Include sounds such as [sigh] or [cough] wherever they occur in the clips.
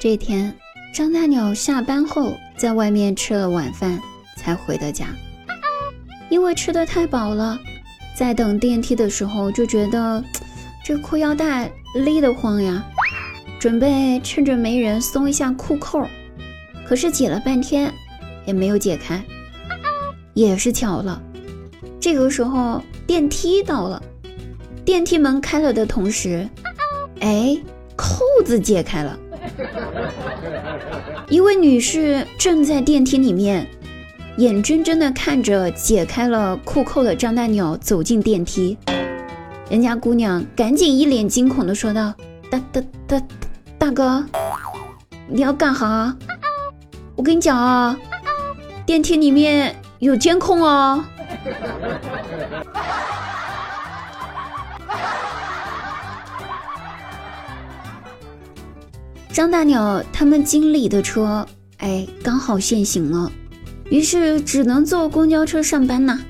这天，张大鸟下班后在外面吃了晚饭才回的家，因为吃的太饱了，在等电梯的时候就觉得这裤腰带勒得慌呀，准备趁着没人松一下裤扣，可是解了半天也没有解开。也是巧了，这个时候电梯到了，电梯门开了的同时，哎，扣子解开了。[laughs] 一位女士正在电梯里面，眼睁睁地看着解开了裤扣的张大鸟走进电梯。人家姑娘赶紧一脸惊恐地说道：“大大大大哥，你要干哈？我跟你讲啊，电梯里面有监控哦。” [laughs] 张大鸟他们经理的车，哎，刚好限行了，于是只能坐公交车上班呐。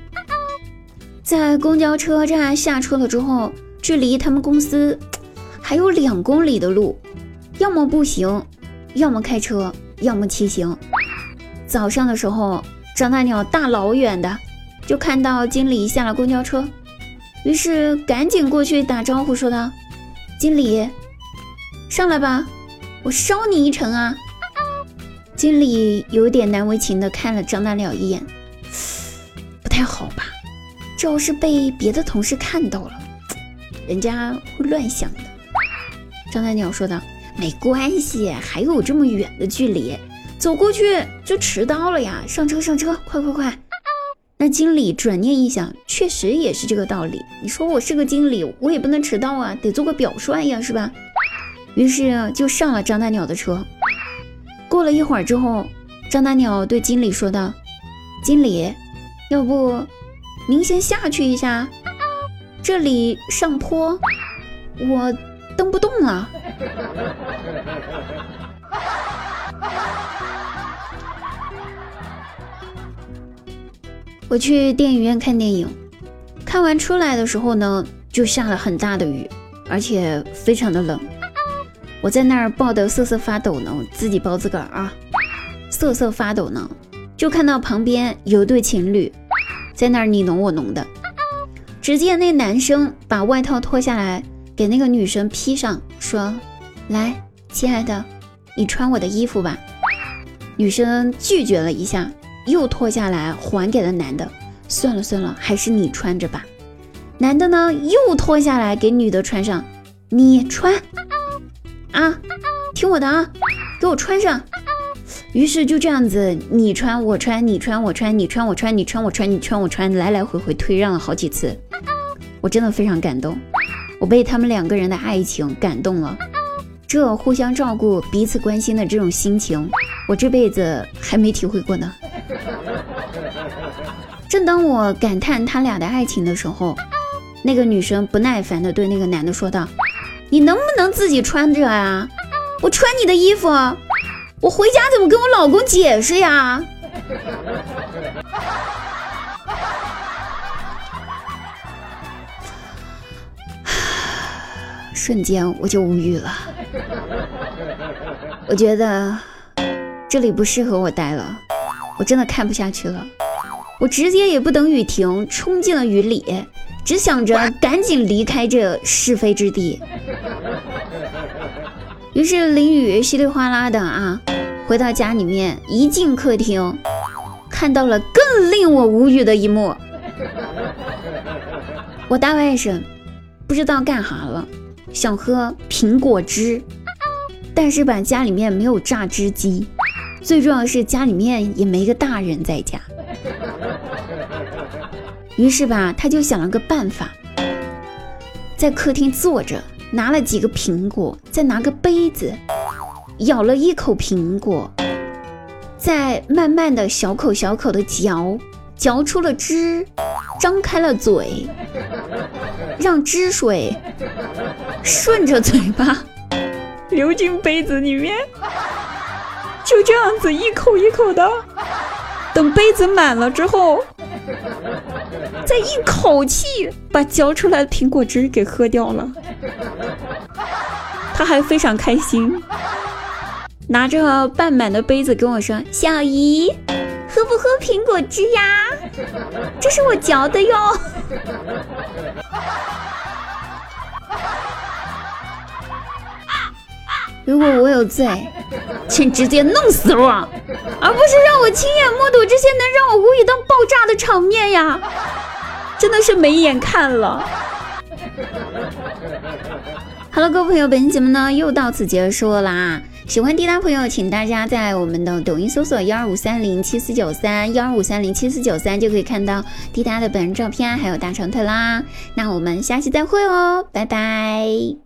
在公交车站下车了之后，距离他们公司还有两公里的路，要么步行，要么开车，要么骑行。早上的时候，张大鸟大老远的就看到经理下了公交车，于是赶紧过去打招呼，说道：“经理，上来吧。”我捎你一程啊！经理有点难为情的看了张大鸟一眼，不太好吧？这要是被别的同事看到了，人家会乱想的。张大鸟说道：“没关系，还有这么远的距离，走过去就迟到了呀！上车，上车，快快快！”那经理转念一想，确实也是这个道理。你说我是个经理，我也不能迟到啊，得做个表率呀，是吧？于是就上了张大鸟的车。过了一会儿之后，张大鸟对经理说道：“经理，要不您先下去一下，这里上坡，我蹬不动了。[laughs] ”我去电影院看电影，看完出来的时候呢，就下了很大的雨，而且非常的冷。我在那儿抱得瑟瑟发抖呢，我自己抱自个儿啊，瑟瑟发抖呢，就看到旁边有对情侣在那儿你侬我侬的。只见那男生把外套脱下来给那个女生披上，说：“来，亲爱的，你穿我的衣服吧。”女生拒绝了一下，又脱下来还给了男的。算了算了，还是你穿着吧。男的呢，又脱下来给女的穿上，你穿。啊，听我的啊，给我穿上。于是就这样子，你穿我穿，你穿我穿，你穿我穿，你穿我穿，你穿我穿，来来回回推让了好几次。我真的非常感动，我被他们两个人的爱情感动了。这互相照顾、彼此关心的这种心情，我这辈子还没体会过呢。正当我感叹他俩的爱情的时候，那个女生不耐烦地对那个男的说道。你能不能自己穿着啊？我穿你的衣服，我回家怎么跟我老公解释呀？[sighs] 瞬间我就无语了，我觉得这里不适合我待了，我真的看不下去了，我直接也不等雨停，冲进了雨里。只想着赶紧离开这是非之地，于是淋雨稀里哗啦的啊，回到家里面，一进客厅，看到了更令我无语的一幕。[laughs] 我大外甥不知道干哈了，想喝苹果汁，但是吧家里面没有榨汁机，最重要的是家里面也没个大人在家。[laughs] 于是吧，他就想了个办法，在客厅坐着，拿了几个苹果，再拿个杯子，咬了一口苹果，再慢慢的小口小口的嚼，嚼出了汁，张开了嘴，让汁水顺着嘴巴流进杯子里面，就这样子一口一口的，等杯子满了之后。[laughs] 再一口气把嚼出来的苹果汁给喝掉了，他还非常开心。拿着半满的杯子跟我说：“小姨，喝不喝苹果汁呀？这是我嚼的哟。”如果我有罪，[laughs] 请直接弄死我，而不是让我亲眼目睹这些能让我无语到爆炸的场面呀！真的是没眼看了。[laughs] 好了，各位朋友，本期节目呢又到此结束啦。喜欢滴答朋友，请大家在我们的抖音搜索幺二五三零七四九三幺二五三零七四九三，就可以看到滴答的本人照片，还有大长腿啦。那我们下期再会哦，拜拜。